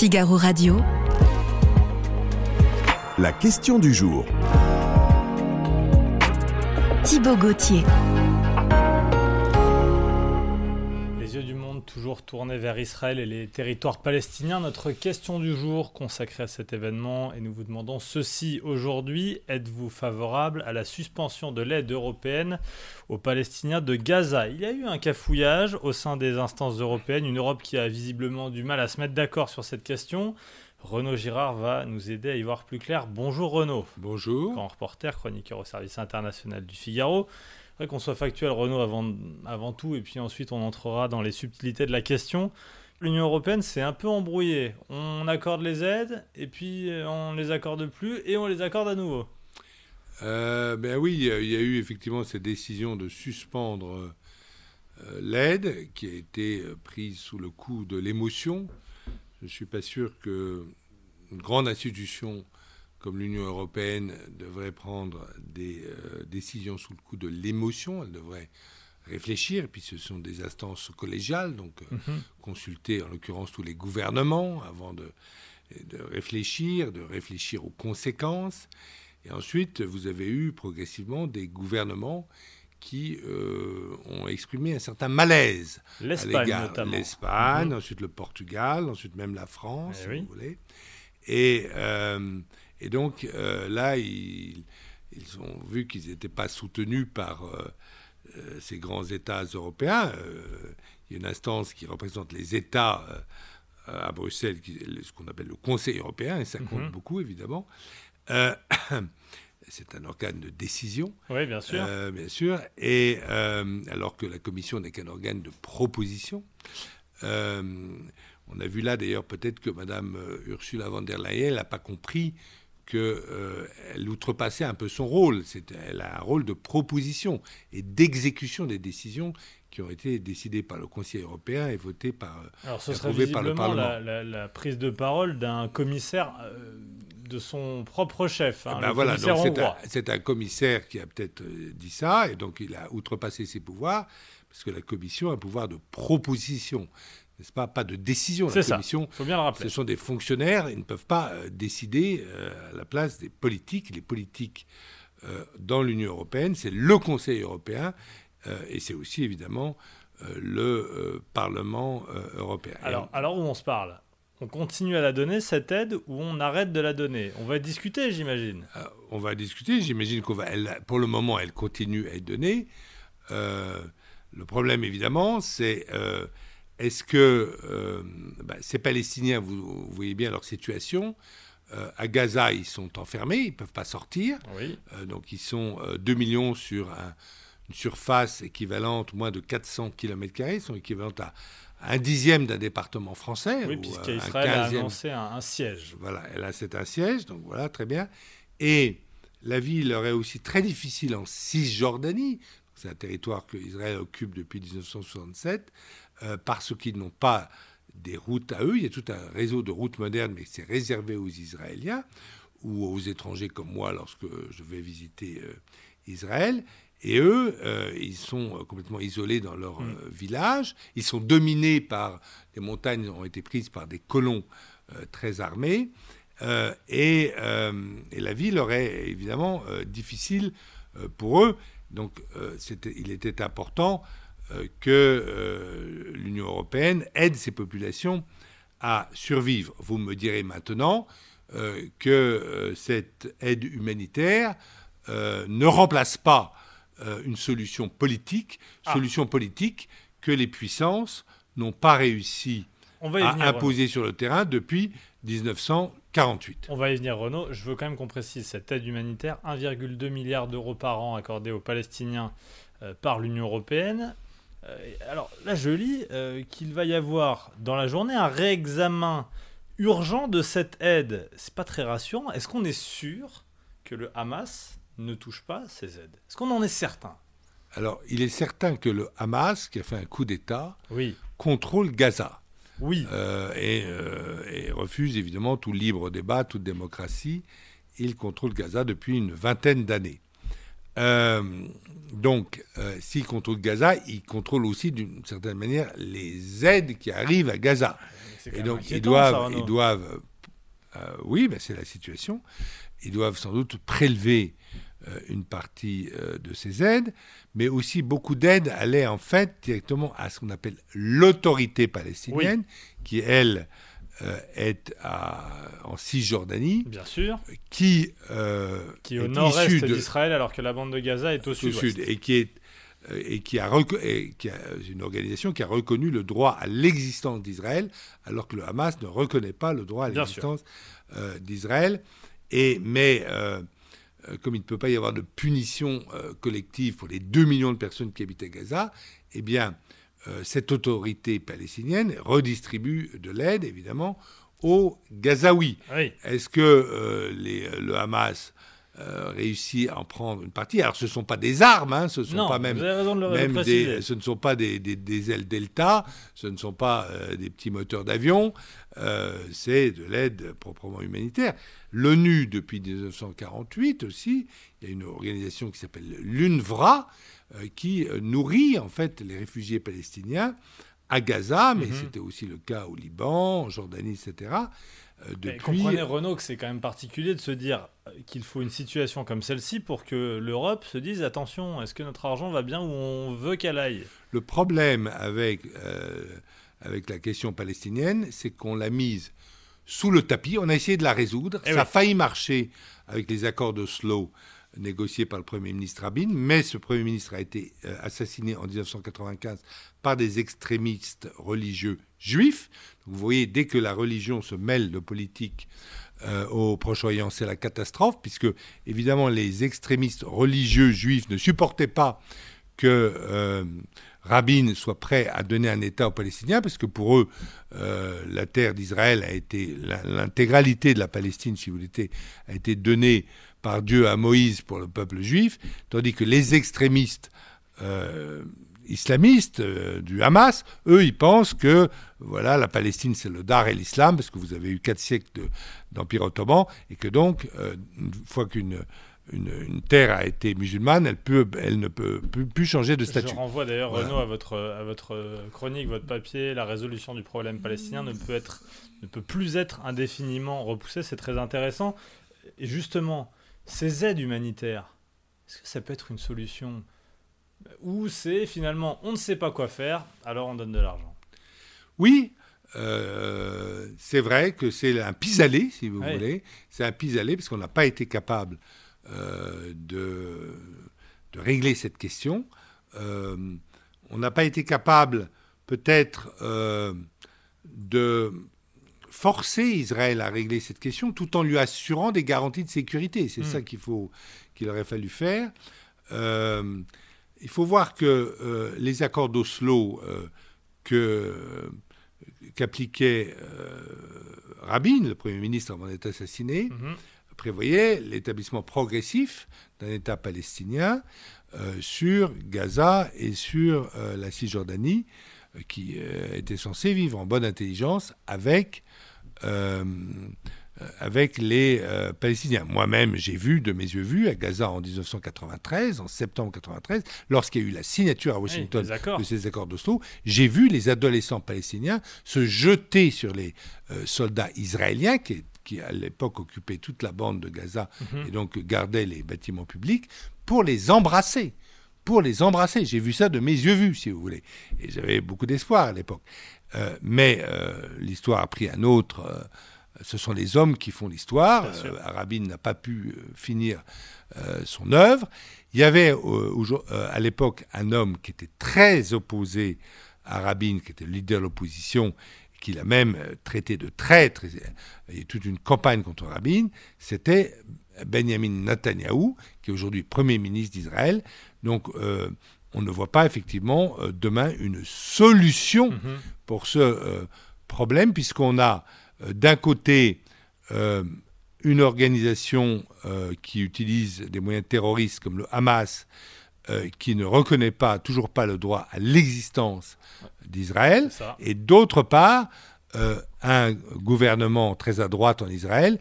Figaro Radio. La question du jour. Thibaut Gauthier. Les yeux du monde toujours tournés vers Israël et les territoires palestiniens. Notre question du jour consacrée à cet événement et nous vous demandons ceci aujourd'hui. Êtes-vous favorable à la suspension de l'aide européenne aux Palestiniens de Gaza? Il y a eu un cafouillage au sein des instances européennes, une Europe qui a visiblement du mal à se mettre d'accord sur cette question. Renaud Girard va nous aider à y voir plus clair. Bonjour Renaud. Bonjour. Grand reporter, chroniqueur au service international du Figaro. Vrai qu'on soit factuel, Renaud, avant, avant tout, et puis ensuite on entrera dans les subtilités de la question. L'Union européenne s'est un peu embrouillée. On accorde les aides, et puis on ne les accorde plus, et on les accorde à nouveau. Euh, ben oui, il y a eu effectivement cette décision de suspendre euh, l'aide qui a été prise sous le coup de l'émotion. Je ne suis pas sûr qu'une grande institution comme l'Union européenne devrait prendre des euh, décisions sous le coup de l'émotion. Elle devrait réfléchir. Et puis ce sont des instances collégiales, donc euh, Mhm. consulter en l'occurrence tous les gouvernements avant de, de réfléchir, de réfléchir aux conséquences. Et ensuite, vous avez eu progressivement des gouvernements qui euh, ont exprimé un certain malaise L'Espagne notamment. L'Espagne, Mhm. ensuite le Portugal, ensuite même la France, Eh si oui. vous voulez. Et, euh, et donc euh, là, ils, ils ont vu qu'ils n'étaient pas soutenus par euh, euh, ces grands États européens. Il y a une instance qui représente les États à Bruxelles, qui, ce qu'on appelle le Conseil européen, et ça compte Mhm. beaucoup évidemment. C'est un organe de décision. Oui, bien sûr. Euh, bien sûr. Et euh, alors que la commission n'est qu'un organe de proposition. Euh, on a vu là d'ailleurs peut-être que Madame Ursula von der Leyen n'a pas compris qu'elle outrepassait un peu son rôle. Elle a un rôle de proposition et d'exécution des décisions qui ont été décidées par le Conseil européen et votées par. euh, Alors ce serait approuvé par le visiblement la, Parlement. la- la prise de parole d'un commissaire euh, de son propre chef, hein, Ben le voilà, c'est un, un commissaire qui a peut-être euh, dit ça, et donc il a outrepassé ses pouvoirs, parce que la commission a un pouvoir de proposition, n'est-ce pas Pas de décision. La ça, commission, faut bien le rappeler. ce sont des fonctionnaires, ils ne peuvent pas euh, décider euh, à la place des politiques. Les politiques euh, dans l'Union européenne, c'est le Conseil européen, et c'est aussi évidemment le Parlement européen. Alors, alors où on se parle On continue à la donner, cette aide, ou on arrête de la donner? On va discuter, j'imagine. Euh, on va discuter. J'imagine qu'on va. Elle, pour le moment, elle continue à être donnée. Euh, le problème, évidemment, c'est euh, est-ce que euh, bah, ces Palestiniens, vous, vous voyez bien leur situation. euh, à Gaza, ils sont enfermés, ils ne peuvent pas sortir. Oui. Euh, donc, ils sont euh, 2 millions sur un- une surface équivalente, moins de 400 km, ils sont équivalents à un dixième d'un département français. Oui, puisqu'Israël a annoncé un, un siège. Voilà, elle a c'est un siège, donc voilà, très bien. Et la vie leur est aussi très difficile en Cisjordanie. C'est un territoire que Israël occupe depuis 1967, euh, parce qu'ils n'ont pas des routes à eux. Il y a tout un réseau de routes modernes, mais c'est réservé aux Israéliens ou aux étrangers comme moi lorsque je vais visiter euh, Israël. Et eux, euh, ils sont complètement isolés dans leur euh, village. Ils sont dominés par les montagnes ont été prises par des colons très armés. Et, et la vie leur est évidemment difficile pour eux. Donc euh, il était important euh, que euh, l'Union européenne aide ces populations à survivre. Vous me direz maintenant que cette aide humanitaire ne remplace pas une solution politique, Ah. solution politique que les puissances n'ont pas réussi On va y à venir. Imposer sur le terrain depuis 1948. On va y venir, Renaud. Je veux quand même qu'on précise cette aide humanitaire 1,2 milliard d'euros par an accordée aux Palestiniens euh, par l'Union européenne. Euh, alors là, je lis euh, qu'il va y avoir dans la journée un réexamen urgent de cette aide. C'est pas très rassurant. Est-ce qu'on est sûr que le Hamas ne touche pas ces aides? Est-ce qu'on en est certain? Alors, il est certain que le Hamas, qui a fait un coup d'État, Oui. contrôle Gaza Oui. euh, et, euh, et refuse évidemment tout libre débat, toute démocratie. Il contrôle Gaza depuis une vingtaine d'années. Euh, donc, s'il contrôle Gaza, il contrôle aussi d'une certaine manière les aides qui arrivent à Gaza. Et donc, ils doivent, ils doivent oui, ben c'est la situation. Ils doivent sans doute prélever une partie de ces aides, mais aussi beaucoup d'aides allaient en fait directement à ce qu'on appelle l'autorité palestinienne, qui elle euh, est en Cisjordanie. Bien sûr. Qui, euh, qui est au nord-est d'Israël, alors que la bande de Gaza est au, sud. Et qui est euh, et qui a, qui a, une organisation qui a reconnu le droit à l'existence d'Israël, alors que le Hamas ne reconnaît pas le droit à l'existence d'Israël. Et mais comme il ne peut pas y avoir de punition collective pour les 2 millions de personnes qui habitent à Gaza, eh bien, euh, cette autorité palestinienne redistribue de l'aide, évidemment, aux Gazaouis. Est-ce que euh, le Hamas euh, réussit à en prendre une partie Alors, ce ne sont pas des armes, hein, ce sont pas même, des, ce ne sont pas des, ailes Delta, ce ne sont pas des petits moteurs d'avion, c'est de l'aide proprement humanitaire. L'ONU, depuis 1948 aussi, il y a une organisation qui s'appelle l'UNVRA, euh, qui euh, nourrit en fait les réfugiés palestiniens à Gaza, mais mhm. c'était aussi le cas au Liban, en Jordanie, etc. Euh, depuis... comprenez Renaud que c'est quand même particulier de se dire qu'il faut une situation comme celle-ci pour que l'Europe se dise attention, est-ce que notre argent va bien où on veut qu'elle aille? Le problème avec, avec la question palestinienne, c'est qu'on l'a mise sous le tapis, on a essayé de la résoudre, eh ça a failli marcher avec les accords d'Oslo négocié par le Premier ministre Rabin, mais ce Premier ministre a été euh, assassiné en 1995 par des extrémistes religieux juifs. vous voyez, dès que la religion se mêle de politique euh, au Proche-Orient, c'est la catastrophe, puisque évidemment les extrémistes religieux juifs ne supportaient pas que euh, Rabin soit prêt à donner un État aux Palestiniens, parce que pour eux, la terre d'Israël a été, l'intégralité de la Palestine, si vous voulez, a été donnée par Dieu à Moïse pour le peuple juif, tandis que les extrémistes euh, islamistes euh, du Hamas, eux, ils pensent que voilà, la Palestine, c'est le Dar et l'islam, parce que vous avez eu quatre siècles d'empire ottoman, et que donc, euh, une fois qu'une une, terre a été musulmane, elle, peut, elle ne peut plus, changer de statut. Je renvoie d'ailleurs, Renaud, à votre, à votre chronique, votre papier. La résolution du problème palestinien ne peut, être, ne peut plus être indéfiniment repoussée. C'est très intéressant. Et justement, ces aides humanitaires, est-ce que ça peut être une solution? Ou c'est finalement on ne sait pas quoi faire, alors on donne de l'argent? Oui, euh, c'est vrai que c'est un pis-aller, si vous voulez. C'est un pis-aller parce qu'on n'a pas été capable euh, de, de, régler cette question. Euh, on n'a pas été capable peut-être de forcer Israël à régler cette question tout en lui assurant des garanties de sécurité. C'est ça hmm. qu'il faut qu'il aurait fallu faire. Euh, il faut voir que euh, les accords d'Oslo euh, que qu'appliquait Rabin, le Premier ministre avant d'être assassiné, mhm. prévoyaient l'établissement progressif d'un État palestinien sur Gaza et sur la Cisjordanie, qui était censé vivre en bonne intelligence avec euh, avec les euh, Palestiniens. Moi-même, j'ai vu de mes yeux vus à Gaza en 1993, en septembre 1993, lorsqu'il y a eu la signature à Washington de ces accords d'Oslo, j'ai vu les adolescents palestiniens se jeter sur les euh, soldats israéliens qui, qui à l'époque occupaient toute la bande de Gaza mhm. et donc gardaient les bâtiments publics, pour les embrasser pour les embrasser. J'ai vu ça de mes yeux vus, si vous voulez. Et j'avais beaucoup d'espoir à l'époque. Euh, mais euh, l'histoire a pris un autre. Euh, ce sont les hommes qui font l'histoire. Rabin n'a pas pu finir son œuvre. Il y avait à l'époque un homme qui était très opposé à Rabin, qui était le leader de l'opposition, qu'il a même traité de traître. Il y a eu toute une campagne contre Rabin. C'était Benjamin Netanyahou, qui est aujourd'hui Premier ministre d'Israël. Donc, on ne voit pas effectivement euh, demain une solution mhm. pour ce euh, problème, puisqu'on a euh, d'un côté une organisation qui utilise des moyens terroristes comme le Hamas, qui ne reconnaît pas, toujours pas le droit à l'existence d'Israël, et d'autre part, un gouvernement très à droite en Israël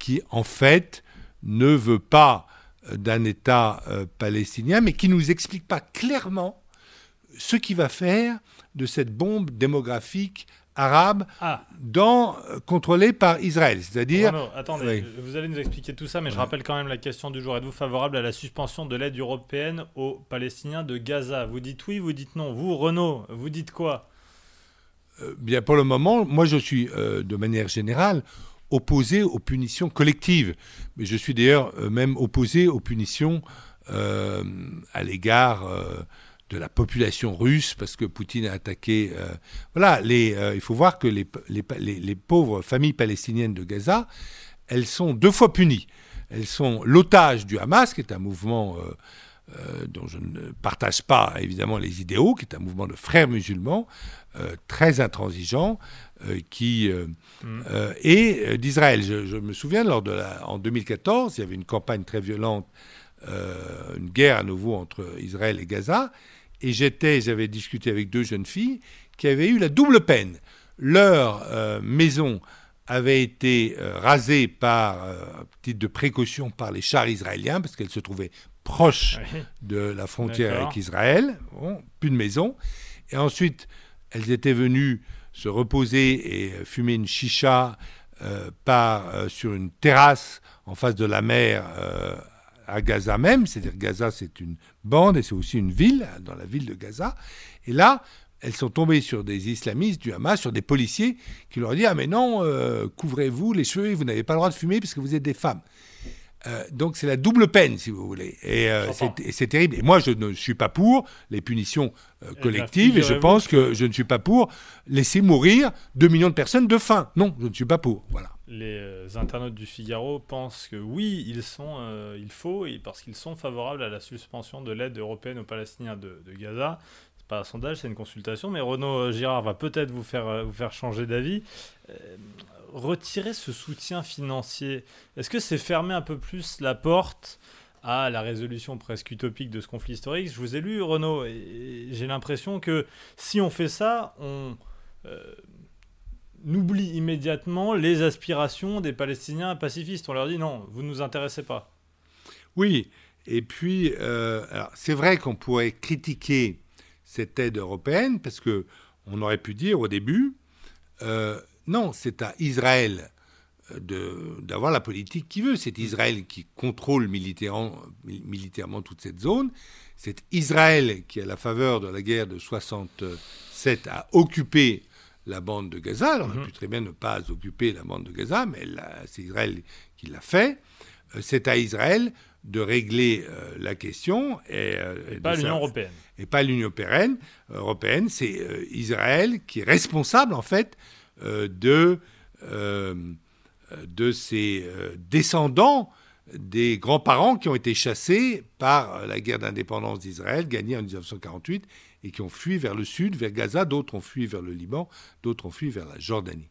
qui, en fait, ne veut pas d'un État euh, palestinien, mais qui ne nous explique pas clairement ce qu'il va faire de cette bombe démographique arabes Ah, dans, euh, contrôlés par Israël. C'est-à-dire, Renaud, attendez, Oui. vous allez nous expliquer tout ça, mais je Ouais. rappelle quand même la question du jour. Êtes-vous favorable à la suspension de l'aide européenne aux Palestiniens de Gaza? Vous dites oui, vous dites non. Vous, Renaud, vous dites quoi? Euh, bien pour le moment, moi je suis euh, de manière générale opposé aux punitions collectives. Mais je suis d'ailleurs euh, même opposé aux punitions euh, à l'égard euh, de la population russe parce que Poutine a attaqué. voilà, il faut voir que les, pauvres familles palestiniennes de Gaza, elles sont deux fois punies. Elles sont l'otage du Hamas, qui est un mouvement dont je ne partage pas évidemment les idéaux, qui est un mouvement de frères musulmans euh, très intransigeant, euh, qui euh, Mm. et d'Israël. Je, je me souviens lors de la, en 2014, il y avait une campagne très violente, une guerre à nouveau entre Israël et Gaza, et j'étais, j'avais discuté avec deux jeunes filles qui avaient eu la double peine. Leur maison avait été rasée par titre de précaution par les chars israéliens parce qu'elle se trouvait proche de la frontière avec Israël, bon, plus de maison. Et ensuite, elles étaient venues se reposer et fumer une chicha euh, par, euh, sur une terrasse en face de la mer euh, à Gaza même. C'est-à-dire Gaza, c'est une bande et c'est aussi une ville, dans la ville de Gaza. Et là, elles sont tombées sur des islamistes du Hamas, sur des policiers qui leur disent Ah, mais non, couvrez-vous les cheveux, vous n'avez pas le droit de fumer parce que vous êtes des femmes. Euh, donc c'est la double peine, si vous voulez. Et, euh, c'est et c'est terrible. Et moi, je ne suis pas pour les punitions euh, collectives. Et je pense que je ne suis pas pour laisser mourir 2 millions de personnes de faim. Non, je ne suis pas pour. Voilà. Les internautes du Figaro pensent que oui, ils sont, il faut, et parce qu'ils sont favorables à la suspension de l'aide européenne aux Palestiniens de, de Gaza. Pas un sondage, c'est une consultation, mais Renaud euh, Girard va peut-être vous faire, euh, vous faire changer d'avis. Euh, retirer ce soutien financier, est-ce que c'est fermer un peu plus la porte à la résolution presque utopique de ce conflit historique? Je vous ai lu, Renaud, et, j'ai l'impression que si on fait ça, on... euh, n'oublie immédiatement les aspirations des Palestiniens pacifistes. On leur dit non, vous ne nous intéressez pas. Oui. Et puis, c'est vrai qu'on pourrait critiquer cette aide européenne parce que on aurait pu dire au début, euh, non, c'est à Israël euh, d'avoir la politique qu'il veut. C'est Israël qui contrôle militairement, militairement toute cette zone. C'est Israël qui, à la faveur de la guerre de 67, a occupé la bande de Gaza. Alors, on aurait pu très bien ne pas occuper la bande de Gaza, mais c'est Israël qui l'a fait. Euh, C'est à Israël de régler euh, la question et, euh, et Pas l'Union européenne. et pas l'Union européenne. européenne c'est euh, Israël qui est responsable en fait de, de ses descendants des grands-parents qui ont été chassés par la guerre d'indépendance d'Israël, gagnée en 1948, et qui ont fui vers le sud, vers Gaza. D'autres ont fui vers le Liban, d'autres ont fui vers la Jordanie.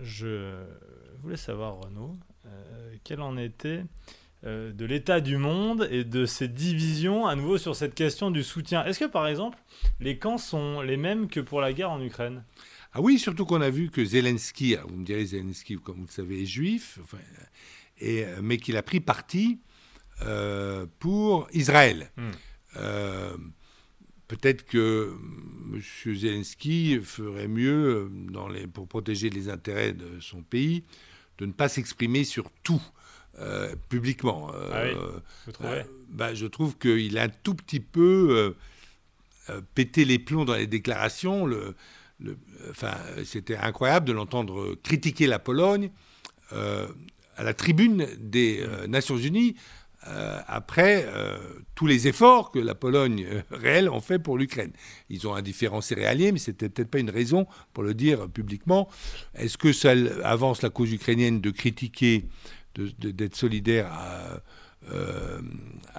Je voulais savoir, Renaud, quel en était euh, de l'état du monde et de ces divisions à nouveau sur cette question du soutien. Est-ce que, par exemple, les camps sont les mêmes que pour la guerre en Ukraine? Ah oui, surtout qu'on a vu que Zelensky, alors vous me direz Zelensky, comme vous le savez, est juif, enfin, et, euh, mais qu'il a pris parti euh, pour Israël. Hmm. Euh, Peut-être que M. Zelensky ferait mieux, dans les, pour protéger les intérêts de son pays, de ne pas s'exprimer sur tout euh, publiquement. Euh, Ah oui, Vous trouvez euh, bah, je trouve qu'il a un tout petit peu pété les plombs dans les déclarations. Le, le- enfin, c'était incroyable de l'entendre critiquer la Pologne à la tribune des Nations Unies euh, après euh, tous les efforts que la Pologne euh, réelle ont fait pour l'Ukraine. Ils ont un différent céréalier, mais c'était peut-être pas une raison pour le dire publiquement. Est-ce que ça avance la cause ukrainienne de critiquer, d'être solidaire à, euh,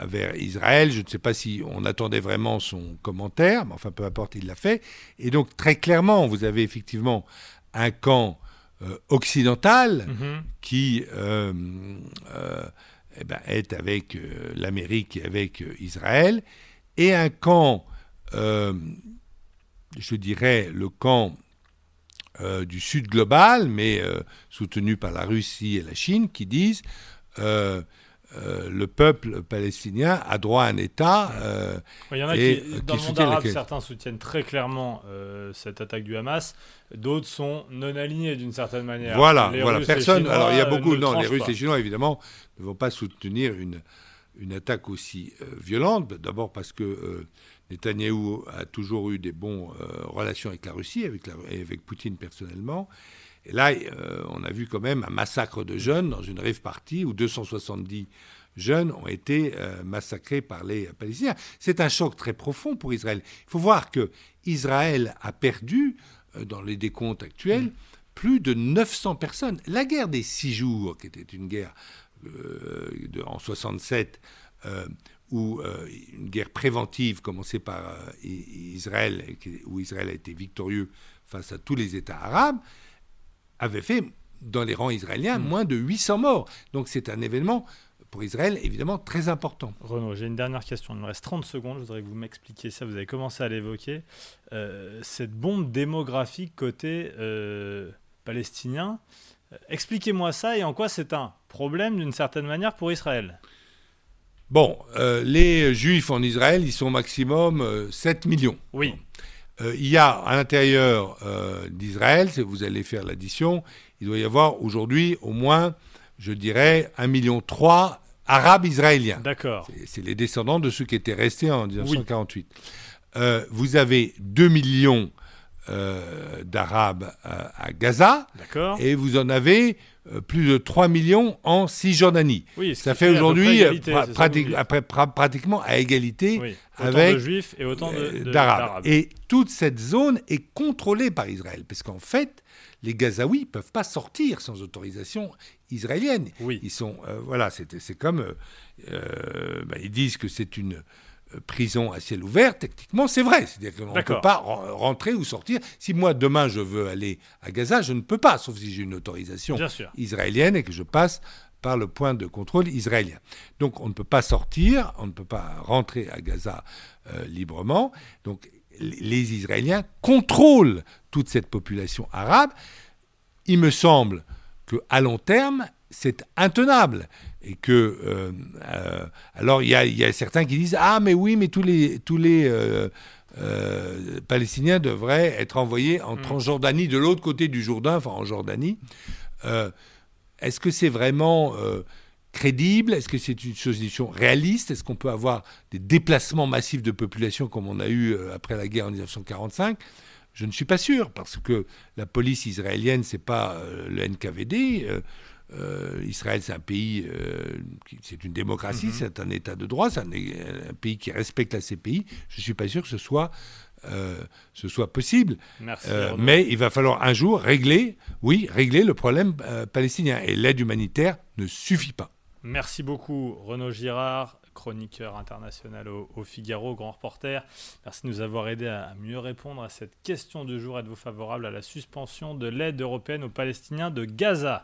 vers Israël. Je ne sais pas si on attendait vraiment son commentaire, mais enfin peu importe, il l'a fait. Et donc très clairement, vous avez effectivement un camp euh, occidental Mhm. qui euh, eh ben, est avec l'Amérique et avec Israël, et un camp, je dirais le camp euh, du Sud global, mais euh, soutenu par la Russie et la Chine, qui disent euh, euh, le peuple palestinien a droit à un État. Euh, Il y en a qui, dans le monde arabe, certains soutiennent très clairement cette attaque du Hamas. D'autres sont non alignés d'une certaine manière. Voilà, voilà. Personne. alors il y a beaucoup. non, les Russes et les Chinois évidemment ne vont pas soutenir une une attaque aussi violente. D'abord parce que Netanyahou a toujours eu des bonnes relations avec la Russie, avec, avec Poutine personnellement. Et là, euh, on a vu quand même un massacre de jeunes dans une rave party où 270 jeunes ont été euh, massacrés par les Palestiniens. C'est un choc très profond pour Israël. Il faut voir que Israël a perdu, euh, dans les décomptes actuels, plus de 900 personnes. La guerre des six jours, qui était une guerre en 67, ou une guerre préventive commencée par Israël, où Israël a été victorieux face à tous les États arabes, avait fait dans les rangs israéliens hmm. moins de 800 morts. Donc c'est un événement pour Israël évidemment très important. Renaud, j'ai une dernière question. Il me reste 30 secondes. Je voudrais que vous m'expliquiez ça. Vous avez commencé à l'évoquer. Euh, cette bombe démographique côté euh, palestinien. Euh, expliquez-moi ça et en quoi c'est un problème d'une certaine manière pour Israël. Bon, les juifs en Israël, ils sont au maximum 7 millions. Oui. Euh, il y a à l'intérieur euh, d'Israël, si vous allez faire l'addition, il doit y avoir aujourd'hui au moins, je dirais, 1,3 million arabes israéliens. D'accord. C'est les descendants de ceux qui étaient restés en 1948. Euh, vous avez 2 millions d'Arabes à Gaza. D'accord. Et vous en avez plus de 3 millions en Cisjordanie. Oui, ça fait aujourd'hui pratiquement à égalité oui. Autant avec de juifs et autant d'arabes. Et toute cette zone est contrôlée par Israël, parce qu'en fait, les Gazaouis ne peuvent pas sortir sans autorisation israélienne. Oui. Ils sont, euh, voilà, c'est comme, euh, euh, bah, ils disent que c'est une prison à ciel ouvert, techniquement, c'est vrai. C'est-à-dire qu'on ne peut pas rentrer ou sortir. Si moi, demain, je veux aller à Gaza, je ne peux pas, sauf si j'ai une autorisation israélienne et que je passe par le point de contrôle israélien. Donc on ne peut pas sortir, on ne peut pas rentrer à Gaza euh, librement. Donc les Israéliens contrôlent toute cette population arabe. Il me semble que à long terme, c'est intenable et que euh, euh, alors il y, a, certains qui disent ah mais oui mais tous les tous les Palestiniens devraient être envoyés en mm. Transjordanie de l'autre côté du Jourdain, enfin en Jordanie. Est-ce que c'est vraiment euh, crédible? Est-ce que c'est une solution réaliste? Est-ce qu'on peut avoir des déplacements massifs de population comme on a eu euh, après la guerre en 1945 Je ne suis pas sûr, parce que la police israélienne, ce n'est pas euh, le NKVD. Israël, c'est un pays, c'est une démocratie, mm-hmm. c'est un État de droit, c'est un, un, pays qui respecte la CPI. Je ne suis pas sûr que ce soit euh, ce soit possible. Euh, mais il va falloir un jour régler, oui, régler le problème euh, palestinien. Et l'aide humanitaire ne suffit pas. Merci beaucoup, Renaud Girard, chroniqueur international au, Figaro, grand reporter. Merci de nous avoir aidé à mieux répondre à cette question du jour. Êtes-vous favorable à la suspension de l'aide européenne aux Palestiniens de Gaza?